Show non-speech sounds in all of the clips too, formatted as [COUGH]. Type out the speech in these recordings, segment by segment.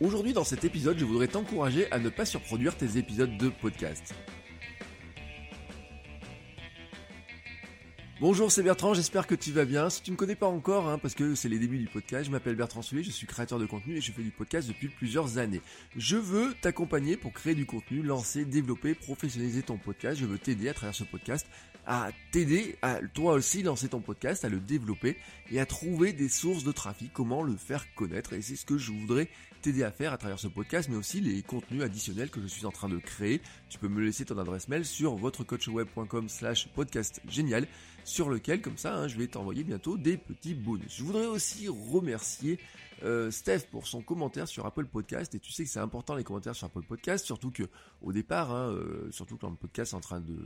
Aujourd'hui dans cet épisode, je voudrais t'encourager à ne pas surproduire tes épisodes de podcast. Bonjour, c'est Bertrand, j'espère que tu vas bien. Si tu ne me connais pas encore, hein, parce que c'est les débuts du podcast, je m'appelle Bertrand Soulet, je suis créateur de contenu et je fais du podcast depuis plusieurs années. Je veux t'accompagner pour créer du contenu, lancer, développer, professionnaliser ton podcast. Je veux t'aider à travers ce podcast à t'aider à toi aussi lancer ton podcast, à le développer et à trouver des sources de trafic, comment le faire connaître. Et c'est ce que je voudrais t'aider à faire à travers ce podcast, mais aussi les contenus additionnels que je suis en train de créer. Tu peux me laisser ton adresse mail sur votrecoachweb.com slash podcast génial, sur lequel, comme ça, hein, je vais t'envoyer bientôt des petits bonus. Je voudrais aussi remercier euh, Steph pour son commentaire sur Apple Podcast et tu sais que c'est important les commentaires sur Apple Podcast surtout que au départ hein, euh, surtout quand le podcast est en train de,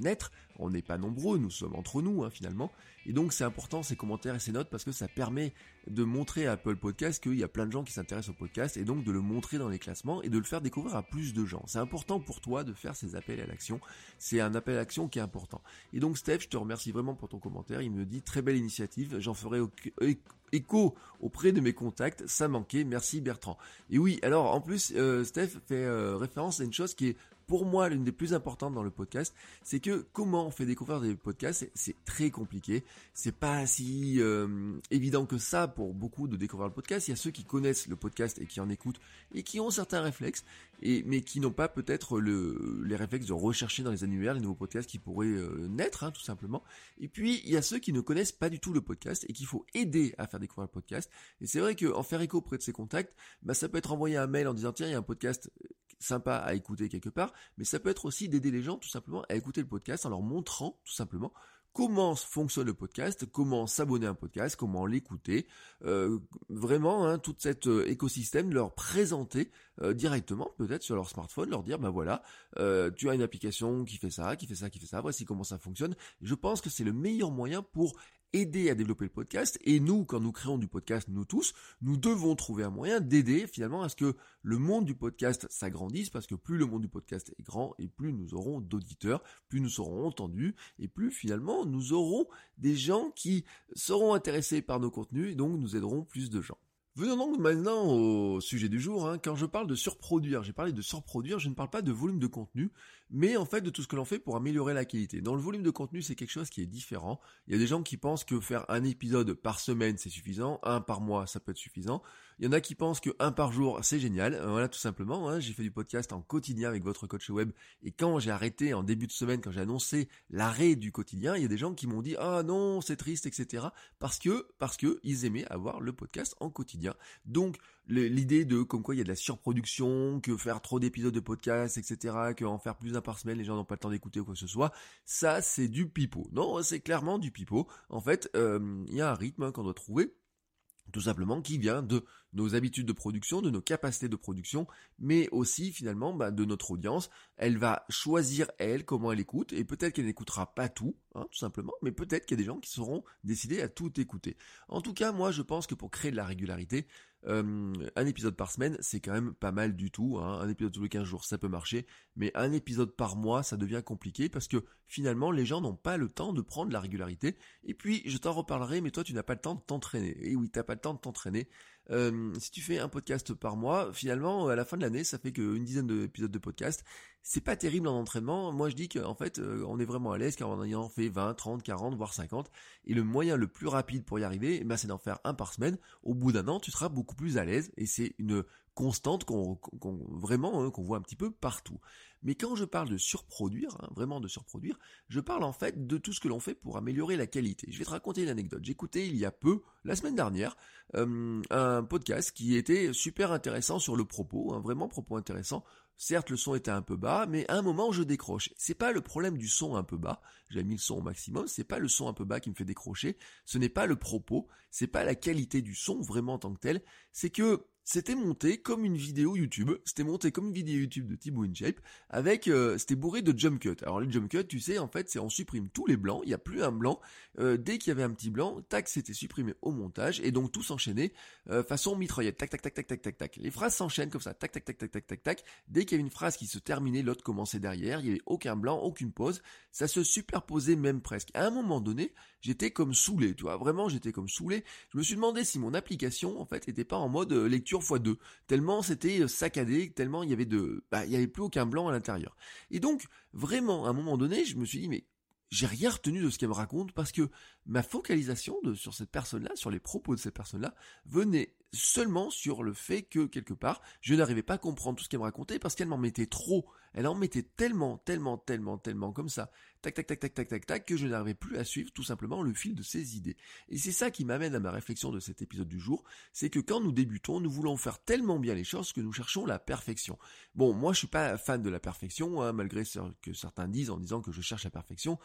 naître on n'est pas nombreux nous sommes entre nous hein, finalement et donc c'est important ces commentaires et ces notes parce que ça permet de montrer à Apple Podcast qu'il y a plein de gens qui s'intéressent au podcast et donc de le montrer dans les classements et de le faire découvrir à plus de gens. C'est important pour toi de faire ces appels à l'action. C'est un appel à l'action qui est important. Et donc Steph, je te remercie vraiment pour ton commentaire. Il me dit très belle initiative. J'en ferai écho auprès de mes contacts, ça manquait, merci Bertrand. Et oui, alors en plus, euh, Steph fait euh, référence à une chose qui est pour moi l'une des plus importantes dans le podcast, c'est que comment on fait découvrir des podcasts, c'est très compliqué. C'est pas si euh, évident que ça pour beaucoup de découvrir le podcast. Il y a ceux qui connaissent le podcast et qui en écoutent et qui ont certains réflexes, mais qui n'ont pas peut-être le, les réflexes de rechercher dans les annuaires les nouveaux podcasts qui pourraient euh, naître, hein, tout simplement. Et puis il y a ceux qui ne connaissent pas du tout le podcast et qu'il faut aider à faire découvrir le podcast. Et c'est vrai qu'en faire écho auprès de ses contacts, bah, ça peut être envoyer un mail en disant tiens il y a un podcast sympa à écouter quelque part, mais ça peut être aussi d'aider les gens tout simplement à écouter le podcast en leur montrant tout simplement comment fonctionne le podcast, comment s'abonner à un podcast, comment l'écouter, euh, vraiment hein, tout cet euh, écosystème, leur présenter euh, directement peut-être sur leur smartphone, leur dire ben voilà, tu as une application qui fait ça, qui fait ça, qui fait ça, voici comment ça fonctionne. Je pense que c'est le meilleur moyen pour aider à développer le podcast. Et nous, quand nous créons du podcast, nous tous, nous devons trouver un moyen d'aider finalement à ce que le monde du podcast s'agrandisse, parce que plus le monde du podcast est grand, et plus nous aurons d'auditeurs, plus nous serons entendus, et plus finalement nous aurons des gens qui seront intéressés par nos contenus, et donc nous aiderons plus de gens. Venons donc maintenant au sujet du jour. Hein. Quand je parle de surproduire, j'ai parlé de surproduire, je ne parle pas de volume de contenu, mais en fait de tout ce que l'on fait pour améliorer la qualité. Dans le volume de contenu, c'est quelque chose qui est différent. Il y a des gens qui pensent que faire un épisode par semaine, c'est suffisant, un par mois, ça peut être suffisant. Il y en a qui pensent que un par jour, c'est génial. Euh, voilà, tout simplement. Hein. J'ai fait du podcast en quotidien avec votre coach web, et quand j'ai arrêté en début de semaine, quand j'ai annoncé l'arrêt du quotidien, il y a des gens qui m'ont dit ah non, c'est triste, etc. Parce que parce que ils aimaient avoir le podcast en quotidien. Donc l'idée de comme quoi il y a de la surproduction, que faire trop d'épisodes de podcast, etc., que en faire plus d'un par semaine, les gens n'ont pas le temps d'écouter ou quoi que ce soit, ça c'est du pipeau. Non, c'est clairement du pipeau. En fait, euh, il y a un rythme hein, qu'on doit trouver tout simplement qui vient de nos habitudes de production, de nos capacités de production, mais aussi finalement bah, de notre audience. Elle va choisir elle comment elle écoute, et peut-être qu'elle n'écoutera pas tout, hein, tout simplement, mais peut-être qu'il y a des gens qui seront décidés à tout écouter. En tout cas, moi je pense que pour créer de la régularité, euh, un épisode par semaine, c'est quand même pas mal du tout. Hein. Un épisode tous les 15 jours, ça peut marcher. Mais un épisode par mois, ça devient compliqué parce que finalement, les gens n'ont pas le temps de prendre la régularité. Et puis, je t'en reparlerai, mais toi, tu n'as pas le temps de t'entraîner. Et oui, t'as pas le temps de t'entraîner. Si tu fais un podcast par mois, finalement, à la fin de l'année, ça fait qu'une dizaine d'épisodes de podcast. C'est pas terrible en entraînement. Moi, je dis qu'en fait, euh, on est vraiment à l'aise car on en fait 20, 30, 40, voire 50. Et le moyen le plus rapide pour y arriver, eh ben, c'est d'en faire un par semaine. Au bout d'un an, tu seras beaucoup plus à l'aise. Et c'est une constante hein, qu'on voit un petit peu partout. Mais quand je parle de surproduire, hein, vraiment de surproduire, je parle en fait de tout ce que l'on fait pour améliorer la qualité. Je vais te raconter une anecdote. Écouté il y a peu, la semaine dernière, euh, un podcast qui était super intéressant sur le propos, un vraiment propos intéressant. Certes, le son était un peu bas, mais à un moment, je décroche. C'est pas le problème du son un peu bas. J'ai mis le son au maximum. C'est pas le son un peu bas qui me fait décrocher. Ce n'est pas le propos. C'est pas la qualité du son vraiment en tant que tel. C'est que c'était monté comme une vidéo YouTube. C'était monté comme une vidéo YouTube de Thibaut InShape avec, euh, c'était bourré de jump cut. Alors les jump cut, tu sais, en fait, c'est on supprime tous les blancs. Il n'y a plus un blanc. Euh, dès qu'il y avait un petit blanc, tac, c'était supprimé au montage et donc tout s'enchaînait euh, façon mitraillette. Tac, tac, tac, tac, tac, tac. Les phrases s'enchaînent comme ça. Tac, tac, tac, tac, tac, tac, tac. Qu'il y avait une phrase qui se terminait, l'autre commençait derrière. Il n'y avait aucun blanc, aucune pause. Ça se superposait même presque. À un moment donné, j'étais comme saoulé, tu. Vraiment, j'étais comme saoulé. Je me suis demandé si mon application, en fait, n'était pas en mode lecture x2 tellement c'était euh, saccadé, tellement il y avait bah, il avait plus aucun blanc à l'intérieur. Et donc, vraiment, à un moment donné, je me suis dit, mais j'ai rien retenu de ce qu'elle me raconte parce que ma focalisation sur cette personne-là, sur les propos de cette personne-là, venait seulement sur le fait que, quelque part, je n'arrivais pas à comprendre tout ce qu'elle me racontait parce qu'elle m'en mettait trop. Elle en mettait tellement, tellement, tellement, tellement comme ça tac, tac, tac, tac, tac, tac, tac, que je n'arrivais plus à suivre tout simplement le fil de ses idées. Et c'est ça qui m'amène à ma réflexion de cet épisode du jour, c'est que quand nous débutons, nous voulons faire tellement bien les choses que nous cherchons la perfection. Bon, moi je suis pas fan de la perfection, hein, malgré ce que certains disent en disant que je cherche la perfection.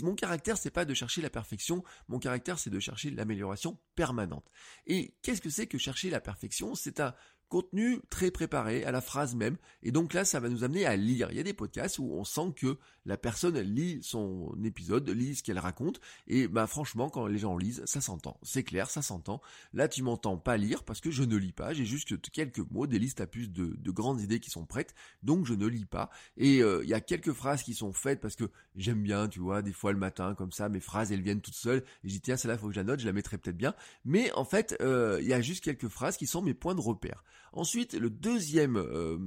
Mon caractère, c'est pas de chercher la perfection, mon caractère c'est de chercher l'amélioration permanente. Et qu'est-ce que c'est que chercher la perfection? C'est un contenu très préparé à la phrase même. Et donc là, ça va nous amener à lire. Il y a des podcasts où on sent que la personne lit son épisode, lit ce qu'elle raconte. Et bah franchement, quand les gens lisent, ça s'entend. C'est clair, ça s'entend. Là, tu m'entends pas lire parce que je ne lis pas. J'ai juste quelques mots, des listes à plus de, grandes idées qui sont prêtes. Donc je ne lis pas. Et euh, il y a quelques phrases qui sont faites parce que j'aime bien, tu vois, des fois le matin comme ça, mes phrases elles viennent toutes seules. Et je tiens, celle-là faut que je la note, je la mettrai peut-être bien. Mais en fait, euh, il y a juste quelques phrases qui sont mes points de repère. Ensuite, le deuxième euh,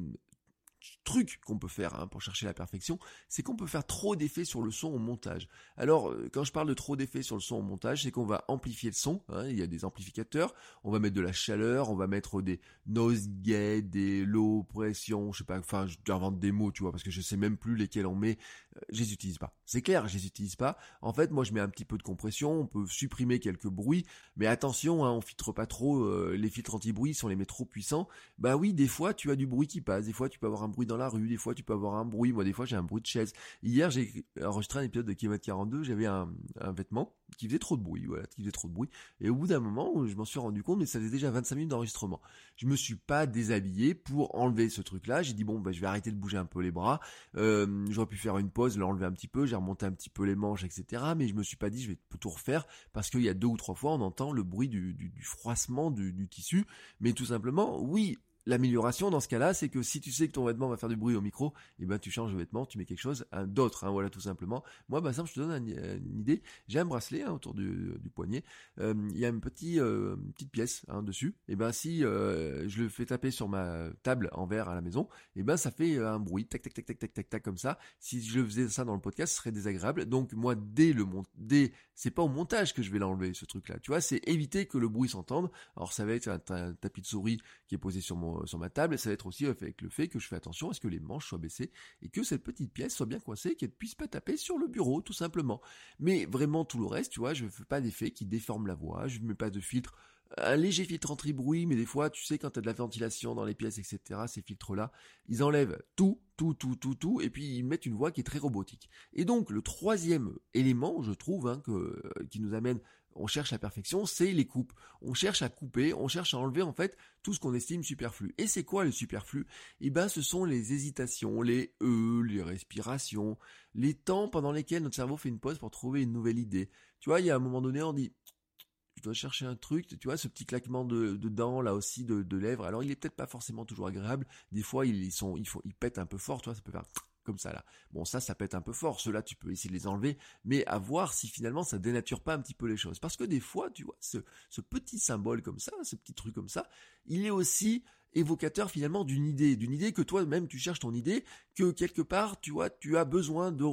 truc qu'on peut faire hein, pour chercher la perfection, c'est qu'on peut faire trop d'effets sur le son au montage. Alors, euh, quand je parle de trop d'effets sur le son au montage, c'est qu'on va amplifier le son, hein, il y a des amplificateurs, on va mettre de la chaleur, on va mettre des noise gate, des low pression, je sais pas, enfin, j'invente des mots, tu vois, parce que je sais même plus lesquels on met, euh, je les utilise pas. C'est clair, je les utilise pas. En fait, moi, je mets un petit peu de compression, on peut supprimer quelques bruits, mais attention, hein, on filtre pas trop, euh, les filtres anti-bruit, si on les met trop puissants, bah oui, des fois, tu as du bruit qui passe, des fois, tu peux avoir un bruit dans la rue, des fois tu peux avoir un bruit, moi des fois j'ai un bruit de chaise. Hier j'ai enregistré un épisode de Kilomètre 42, j'avais un, vêtement qui faisait trop de bruit, voilà, qui faisait trop de bruit. Et au bout d'un moment, je m'en suis rendu compte, mais ça faisait déjà 25 minutes d'enregistrement. Je me suis pas déshabillé pour enlever ce truc-là. J'ai dit bon, bah, je vais arrêter de bouger un peu les bras. Euh, j'aurais pu faire une pause, l'enlever un petit peu. J'ai remonté un petit peu les manches, etc. Mais je me suis pas dit je vais tout refaire parce qu'il y a deux ou trois fois on entend le bruit du, froissement du tissu. Mais tout simplement, oui, L'amélioration dans ce cas-là, c'est que si tu sais que ton vêtement va faire du bruit au micro, eh ben tu changes de vêtement, tu mets quelque chose d'autre, hein, voilà tout simplement. Moi, bah simple, je te donne une, idée. J'ai un bracelet hein, autour du, poignet. Euh, il y a une, petit, euh, petite pièce hein, dessus. Et eh ben si euh, je le fais taper sur ma table en verre à la maison, et eh ben ça fait un bruit, tac tac tac tac tac tac tac comme ça. Si je faisais ça dans le podcast, ce serait désagréable. Donc moi, dès le mont dès c'est pas au montage que je vais l'enlever ce truc-là. Tu vois, c'est éviter que le bruit s'entende. Alors ça va être un tapis de souris qui est posé sur mon sur ma table, et ça va être aussi avec le fait que je fais attention à ce que les manches soient baissées et que cette petite pièce soit bien coincée, qu'elle puisse pas taper sur le bureau, tout simplement. Mais vraiment tout le reste, tu vois, je fais pas d'effet qui déforme la voix, je ne mets pas de filtre un léger filtre anti-bruit, mais des fois, tu sais, quand tu as de la ventilation dans les pièces, etc., ces filtres-là, ils enlèvent tout, tout, tout, tout, tout, et puis ils mettent une voix qui est très robotique. Et donc, le troisième élément, je trouve, hein, que, euh, qui nous amène on cherche la perfection, c'est les coupes. On cherche à couper, on cherche à enlever en fait tout ce qu'on estime superflu. Et c'est quoi le superflu? Eh ben ce sont les hésitations, les e, les respirations, les temps pendant lesquels notre cerveau fait une pause pour trouver une nouvelle idée. Tu vois, il y a un moment donné, on dit dois chercher un truc, tu vois, ce petit claquement de, dents là aussi de, lèvres. Alors il est peut-être pas forcément toujours agréable. Des fois ils sont, ils, font, ils pètent un peu fort, tu vois, ça peut faire [TSK] comme ça là. Bon ça ça être un peu fort, ceux-là tu peux essayer de les enlever, mais à voir si finalement ça dénature pas un petit peu les choses. Parce que des fois, tu vois, ce, petit symbole comme ça, ce petit truc comme ça, il est aussi évocateur finalement d'une idée, d'une idée que toi-même tu cherches ton idée, que quelque part tu vois, tu as besoin de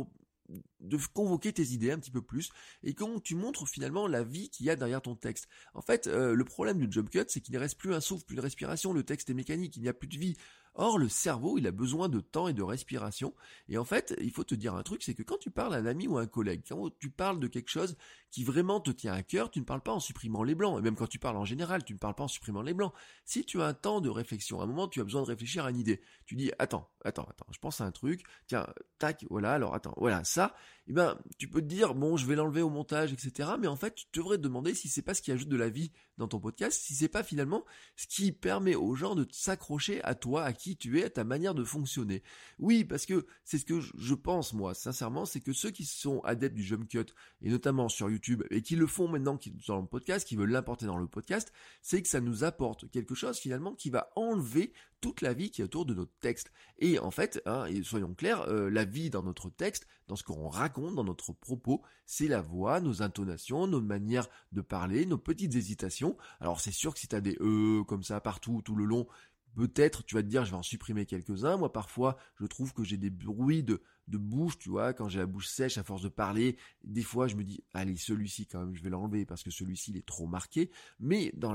de convoquer tes idées un petit peu plus et quand tu montres finalement la vie qu'il y a derrière ton texte. En fait, euh, le problème du jump cut, c'est qu'il ne reste plus un souffle, plus une respiration, le texte est mécanique, il n'y a plus de vie. Or, le cerveau, il a besoin de temps et de respiration. Et en fait, il faut te dire un truc, c'est que quand tu parles à un ami ou à un collègue, quand tu parles de quelque chose qui vraiment te tient à cœur, tu ne parles pas en supprimant les blancs. Et même quand tu parles en général, tu ne parles pas en supprimant les blancs. Si tu as un temps de réflexion, à un moment, tu as besoin de réfléchir à une idée. Tu dis, attends, attends, attends, je pense à un truc. Tiens, tac, voilà, alors attends, voilà, ça. Eh ben, tu peux te dire, bon, je vais l'enlever au montage, etc. Mais en fait, tu devrais te demander si c'est pas ce qui ajoute de la vie dans ton podcast, si c'est pas finalement ce qui permet aux gens de s'accrocher à toi, à qui tu es, à ta manière de fonctionner. Oui, parce que c'est ce que je pense, moi, sincèrement, c'est que ceux qui sont adeptes du jump cut, et notamment sur YouTube, et qui le font maintenant dans le podcast, qui veulent l'importer dans le podcast, c'est que ça nous apporte quelque chose finalement qui va enlever toute la vie qui est autour de notre texte. Et en fait, hein, soyons clairs, euh, la vie dans notre texte, dans ce qu'on raconte, dans notre propos, c'est la voix, nos intonations, nos manières de parler, nos petites hésitations. Alors c'est sûr que si tu as des e comme ça partout, tout le long, Peut-être tu vas te dire je vais en supprimer quelques-uns. Moi parfois je trouve que j'ai des bruits de, bouche, tu vois, quand j'ai la bouche sèche à force de parler. Des fois je me dis allez celui-ci quand même je vais l'enlever parce que celui-ci il est trop marqué. Mais dans,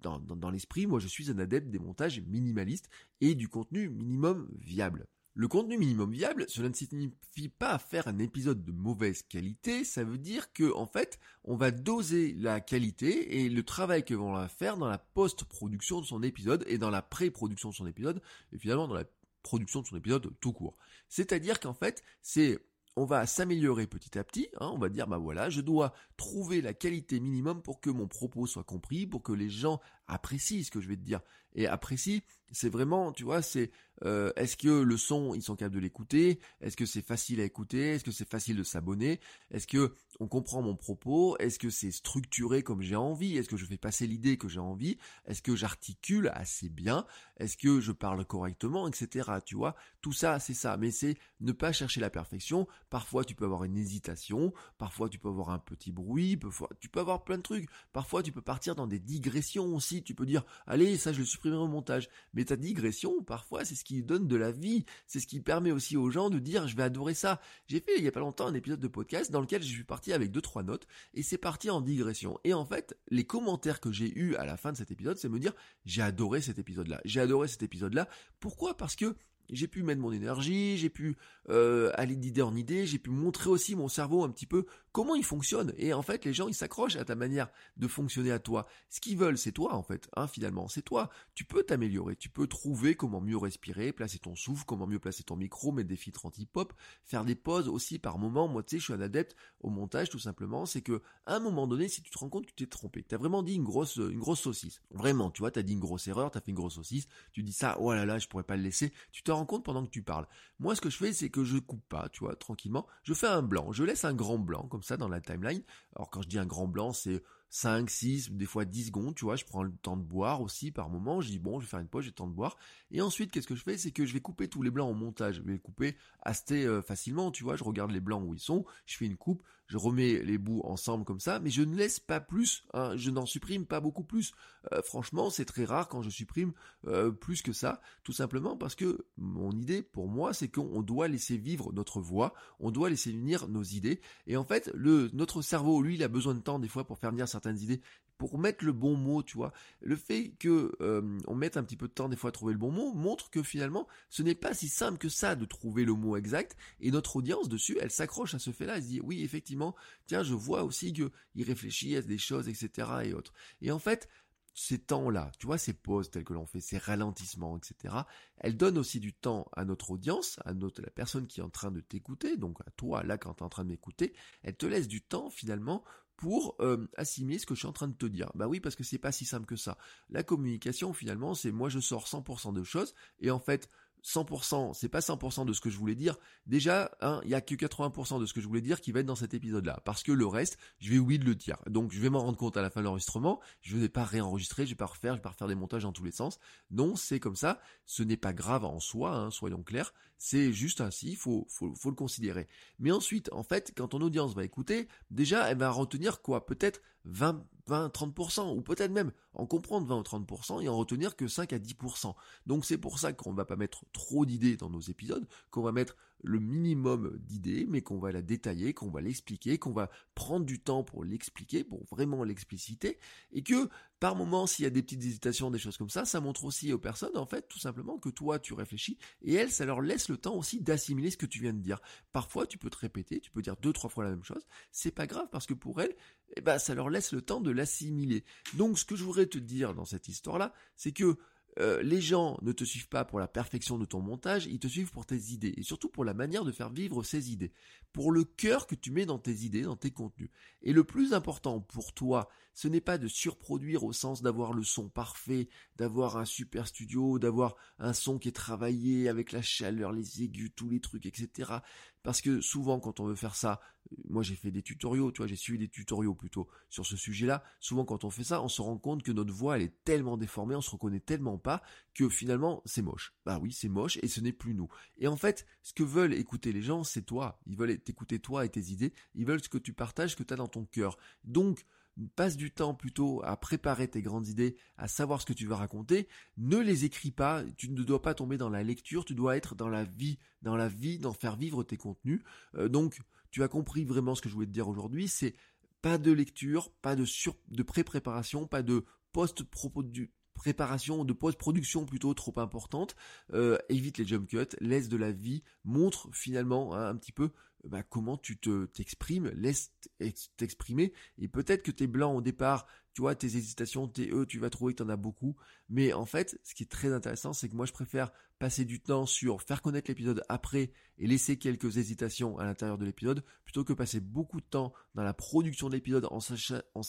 dans l'esprit moi je suis un adepte des montages minimalistes et du contenu minimum viable. Le contenu minimum viable, cela ne signifie pas faire un épisode de mauvaise qualité, ça veut dire que en fait, on va doser la qualité et le travail que l'on va faire dans la post-production de son épisode et dans la pré-production de son épisode et finalement dans la production de son épisode tout court. C'est-à-dire qu'en fait, c'est on va s'améliorer petit à petit. Hein, on va dire, bah voilà, je dois trouver la qualité minimum pour que mon propos soit compris, pour que les gens apprécient ce que je vais te dire. Et apprécient, c'est vraiment, tu vois, c'est euh, est-ce que le son, ils sont capables de l'écouter? Est-ce que c'est facile à écouter? Est-ce que c'est facile de s'abonner? Est-ce que on comprend mon propos? Est-ce que c'est structuré comme j'ai envie? Est-ce que je fais passer l'idée que j'ai envie? Est-ce que j'articule assez bien? Est-ce que je parle correctement, etc. Tu vois, tout ça, c'est ça. Mais c'est ne pas chercher la perfection. Parfois, tu peux avoir une hésitation. Parfois, tu peux avoir un petit bruit. Parfois, tu peux avoir plein de trucs. Parfois, tu peux partir dans des digressions aussi. Tu peux dire, allez, ça, je le supprimerai au montage. Mais ta digression, parfois, c'est ce qui donne de la vie. C'est ce qui permet aussi aux gens de dire je vais adorer ça. J'ai fait il y a pas longtemps un épisode de podcast dans lequel je suis parti avec deux trois notes et c'est parti en digression. Et en fait, les commentaires que j'ai eu à la fin de cet épisode, c'est me dire j'ai adoré cet épisode-là. J'ai adoré cet épisode-là. Pourquoi? Parce que j'ai pu mettre mon énergie, j'ai pu euh, aller d'idée en idée, j'ai pu montrer aussi mon cerveau un petit peu comment il fonctionne. Et en fait, les gens, ils s'accrochent à ta manière de fonctionner à toi. Ce qu'ils veulent, c'est toi, en fait, hein, finalement, c'est toi. Tu peux t'améliorer, tu peux trouver comment mieux respirer, placer ton souffle, comment mieux placer ton micro, mettre des filtres anti-pop, faire des pauses aussi par moment. Moi, tu sais, je suis un adepte au montage, tout simplement. C'est que, à un moment donné, si tu te rends compte que tu t'es trompé, tu as vraiment dit une grosse, une grosse saucisse. Vraiment, tu vois, tu as dit une grosse erreur, tu as fait une grosse saucisse, tu dis ça, oh là là, je pourrais pas le laisser. Tu te rends compte pendant que tu parles. Moi, ce que je fais, c'est que je coupe pas, tu vois, tranquillement. Je fais un blanc, je laisse un grand blanc, comme ça, dans la timeline. Alors, quand je dis un grand blanc, c'est 5, 6, des fois 10 secondes, tu vois, je prends le temps de boire aussi par moment, je dis bon, je vais faire une pause, j'ai temps de boire. Et ensuite, qu'est-ce que je fais? C'est que je vais couper tous les blancs en montage, je vais couper assez euh, facilement, tu vois, je regarde les blancs où ils sont, je fais une coupe, je remets les bouts ensemble comme ça, mais je ne laisse pas plus, hein, je n'en supprime pas beaucoup plus. Euh, franchement, c'est très rare quand je supprime euh, plus que ça, tout simplement parce que mon idée pour moi, c'est qu'on doit laisser vivre notre voix, on doit laisser venir nos idées, et en fait, le notre cerveau, lui, il a besoin de temps des fois pour faire venir certaines idées pour mettre le bon mot, tu vois. Le fait que euh, on mette un petit peu de temps des fois à trouver le bon mot montre que finalement ce n'est pas si simple que ça de trouver le mot exact et notre audience dessus, elle s'accroche à ce fait-là, elle se dit oui effectivement, tiens je vois aussi que il réfléchit à des choses etc et autres. Et en fait ces temps-là, tu vois, ces pauses telles que l'on fait, ces ralentissements, etc., elles donnent aussi du temps à notre audience, à notre, la personne qui est en train de t'écouter, donc à toi, là, quand tu es en train de m'écouter, elle te laisse du temps, finalement, pour euh, assimiler ce que je suis en train de te dire. Bah oui, parce que c'est pas si simple que ça. La communication, finalement, c'est moi je sors 100% de choses, et en fait, 100%, c'est pas 100% de ce que je voulais dire. Déjà, hein, il y a que 80% de ce que je voulais dire qui va être dans cet épisode-là, parce que le reste, je vais oublier de le dire. Donc, je vais m'en rendre compte à la fin de l'enregistrement. Je vais pas réenregistrer, je vais pas refaire, je vais pas refaire des montages dans tous les sens. Non, c'est comme ça. Ce n'est pas grave en soi, hein, soyons clairs. C'est juste ainsi, il faut, faut, faut le considérer. Mais ensuite, en fait, quand ton audience va écouter, déjà, elle va retenir quoi? Peut-être 20, 20, 30%, ou peut-être même en comprendre 20 ou 30% et en retenir que 5 à 10%. Donc c'est pour ça qu'on ne va pas mettre trop d'idées dans nos épisodes, qu'on va mettre le minimum d'idées, mais qu'on va la détailler, qu'on va l'expliquer, qu'on va prendre du temps pour l'expliquer, pour vraiment l'expliciter, et que par moment, s'il y a des petites hésitations, des choses comme ça, ça montre aussi aux personnes, en fait, tout simplement que toi, tu réfléchis, et elles, ça leur laisse le temps aussi d'assimiler ce que tu viens de dire. Parfois, tu peux te répéter, tu peux dire deux, trois fois la même chose, c'est pas grave, parce que pour elles, eh ben, ça leur laisse le temps de l'assimiler. Donc, ce que je voudrais te dire dans cette histoire-là, c'est que euh, les gens ne te suivent pas pour la perfection de ton montage, ils te suivent pour tes idées et surtout pour la manière de faire vivre ces idées, pour le cœur que tu mets dans tes idées, dans tes contenus. Et le plus important pour toi, ce n'est pas de surproduire au sens d'avoir le son parfait, d'avoir un super studio, d'avoir un son qui est travaillé avec la chaleur, les aigus, tous les trucs, etc. Parce que souvent, quand on veut faire ça, moi j'ai fait des tutoriaux, tu vois, j'ai suivi des tutoriaux plutôt sur ce sujet-là. Souvent, quand on fait ça, on se rend compte que notre voix, elle est tellement déformée, on se reconnaît tellement pas que finalement, c'est moche. Bah oui, c'est moche et ce n'est plus nous. Et en fait, ce que veulent écouter les gens, c'est toi. Ils veulent t'écouter toi et tes idées. Ils veulent ce que tu partages, ce que tu as dans ton cœur. Donc, passe du temps plutôt à préparer tes grandes idées, à savoir ce que tu vas raconter, ne les écris pas, tu ne dois pas tomber dans la lecture, tu dois être dans la vie, dans la vie, d'en faire vivre tes contenus. Euh, donc, tu as compris vraiment ce que je voulais te dire aujourd'hui, c'est pas de lecture, pas de pré-préparation, pas de post-préparation, de post-production plutôt trop importante. Euh, évite les jump cuts, laisse de la vie, montre finalement hein, un petit peu bah, comment tu te t'exprimes, laisse t'exprimer, et peut-être que t'es blanc au départ, tu vois, tes hésitations, tes e, tu vas trouver que t'en as beaucoup, mais en fait, ce qui est très intéressant, c'est que moi je préfère passer du temps sur faire connaître l'épisode après et laisser quelques hésitations à l'intérieur de l'épisode, plutôt que passer beaucoup de temps dans la production de l'épisode en, en,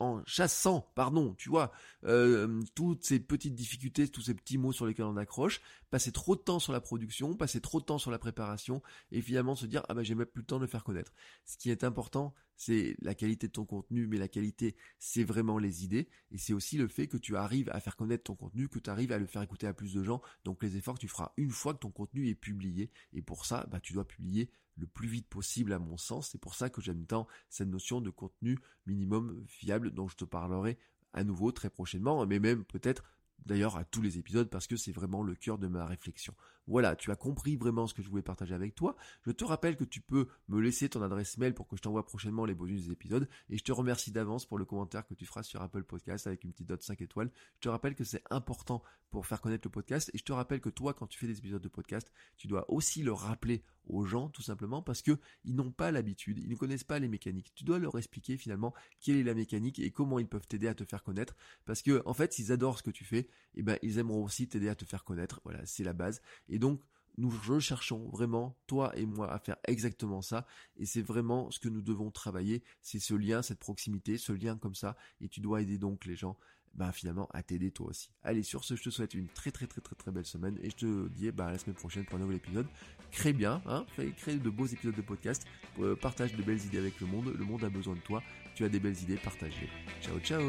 en chassant, pardon, tu vois, euh, toutes ces petites difficultés, tous ces petits mots sur lesquels on accroche, passer trop de temps sur la production, passer trop de temps sur la préparation, et finalement se dire, ah bah j'ai même plus le temps de le faire connaître. Ce qui est important, c'est la qualité de ton contenu, mais la qualité, c'est vraiment les idées, et c'est aussi le fait que tu arrives à faire connaître ton contenu, que tu arrives à le faire écouter à plus de gens, donc les efforts tu feras une fois que ton contenu est publié, et pour ça, bah, tu dois publier le plus vite possible à mon sens, c'est pour ça que j'aime tant cette notion de contenu minimum fiable dont je te parlerai à nouveau très prochainement, mais même peut-être d'ailleurs à tous les épisodes parce que c'est vraiment le cœur de ma réflexion. Voilà, tu as compris vraiment ce que je voulais partager avec toi. Je te rappelle que tu peux me laisser ton adresse mail pour que je t'envoie prochainement les bonus des épisodes et je te remercie d'avance pour le commentaire que tu feras sur Apple Podcast avec une petite note 5 étoiles. Je te rappelle que c'est important pour faire connaître le podcast et je te rappelle que toi quand tu fais des épisodes de podcast, tu dois aussi le rappeler aux gens tout simplement parce que ils n'ont pas l'habitude, ils ne connaissent pas les mécaniques. Tu dois leur expliquer finalement quelle est la mécanique et comment ils peuvent t'aider à te faire connaître parce que en fait, s'ils adorent ce que tu fais, eh ben ils aimeront aussi t'aider à te faire connaître. Voilà, c'est la base. Donc nous recherchons vraiment, toi et moi, à faire exactement ça. Et c'est vraiment ce que nous devons travailler. C'est ce lien, cette proximité, ce lien comme ça. Et tu dois aider donc les gens bah, finalement à t'aider toi aussi. Allez, sur ce, je te souhaite une très très très très très belle semaine et je te dis bah, à la semaine prochaine pour un nouvel épisode. Crée bien, hein, crée de beaux épisodes de podcast, euh, partage de belles idées avec le monde, le monde a besoin de toi, tu as des belles idées, partage-les. Ciao ciao